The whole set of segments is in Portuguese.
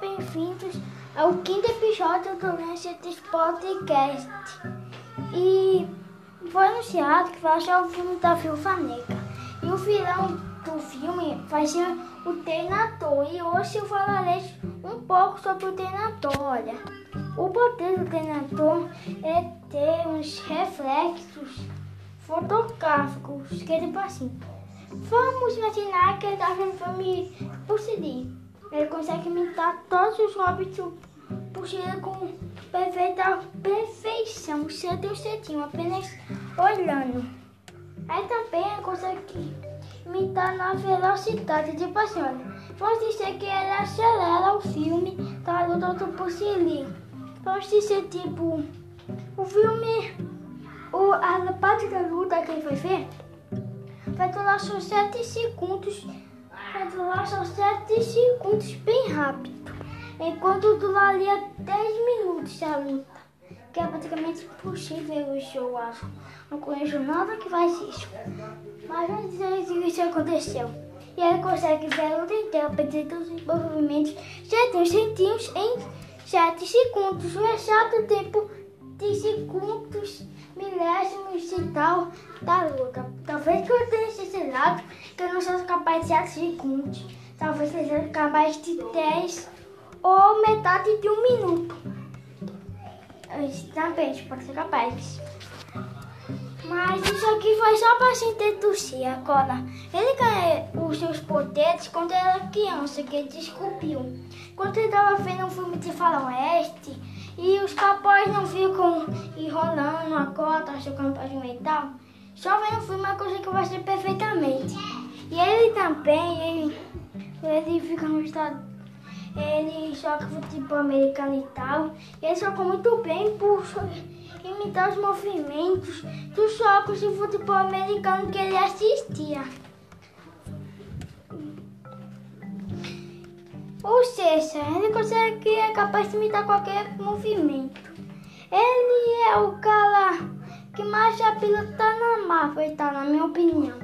bem-vindos ao quinto episódio do Lancetes Podcast. E foi anunciado que vai ser o filme da Viúva Negra. E o vilão do filme vai ser o treinador. E hoje eu falarei um pouco sobre o treinador. Olha, o poder do treinador é ter uns reflexos fotográficos, que é tipo assim. Vamos imaginar que ele está vendo filme Pussy Ele consegue imitar todos os hobbits Pussy com perfeita perfeição, certo certinho, apenas olhando. Aí também ele consegue imitar na velocidade, assim, olha. Vamos dizer que ele acelera o filme da luta do Pussy Vamos dizer, tipo, o filme, o, a parte da luta que ele vai ver vai durar só 7 segundos. Durar só 7 segundos bem rápido. Enquanto duraria 10 minutos a luta. Que é praticamente impossível eu acho. Não conheço nada que faz isso. Mas vamos dizer isso aconteceu. E ele consegue ver a luta inteira, apresentando os movimentos certinhos, em 7 segundos. O exato tempo de segundos milésimos e tal da luta. Talvez que eu tenha ensinado que eu não sou capaz de 7 segundos. Talvez seja capaz de 10 ou metade de um minuto. Também pode ser capaz. Mas isso aqui foi só para se introduzir agora. Ele ganhou os seus poderes quando era criança, que ele descobriu. Quando ele estava vendo um filme de faroeste, capões não ficam enrolando a cota, chocando para. Só vendo o filme é coisa que vai ser perfeitamente. E ele também, ele, ele fica no estado. Ele joga futebol americano e tal. E ele joga muito bem por imitar os movimentos dos jogos de futebol americano que ele assistia. Ou seja, ele consegue é capaz de imitar qualquer movimento. Ele é o cara que mais já na Marvel, tá, na minha opinião.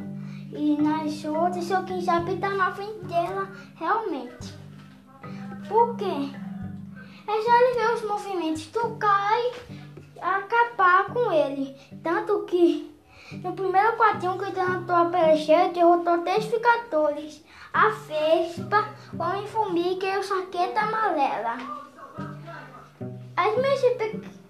E nas outras, eu quem tá na frente dela, realmente. Por quê? É só ele ver os movimentos do cara e acabar com ele. Tanto que no primeiro quadrinho que derrotou a pelecheira, derrotou três ficadores. A Vespa, o Homem-Formiga e o Saqueta Amarela. As minhas,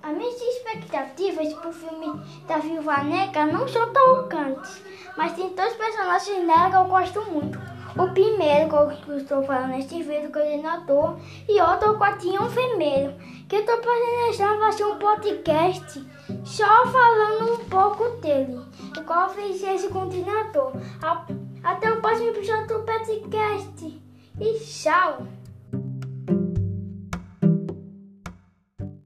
as minhas expectativas pro filme da Viúva Negra não são tão grandes, mas tem dois personagens nela que eu gosto muito. O primeiro que eu estou falando neste vídeo, coordenador, e outro o quadrinho vermelho, que eu estou planejando fazer um podcast só falando um pouco dele, igual eu fiz esse coordenador. Até o próximo episódio do podcast. E tchau!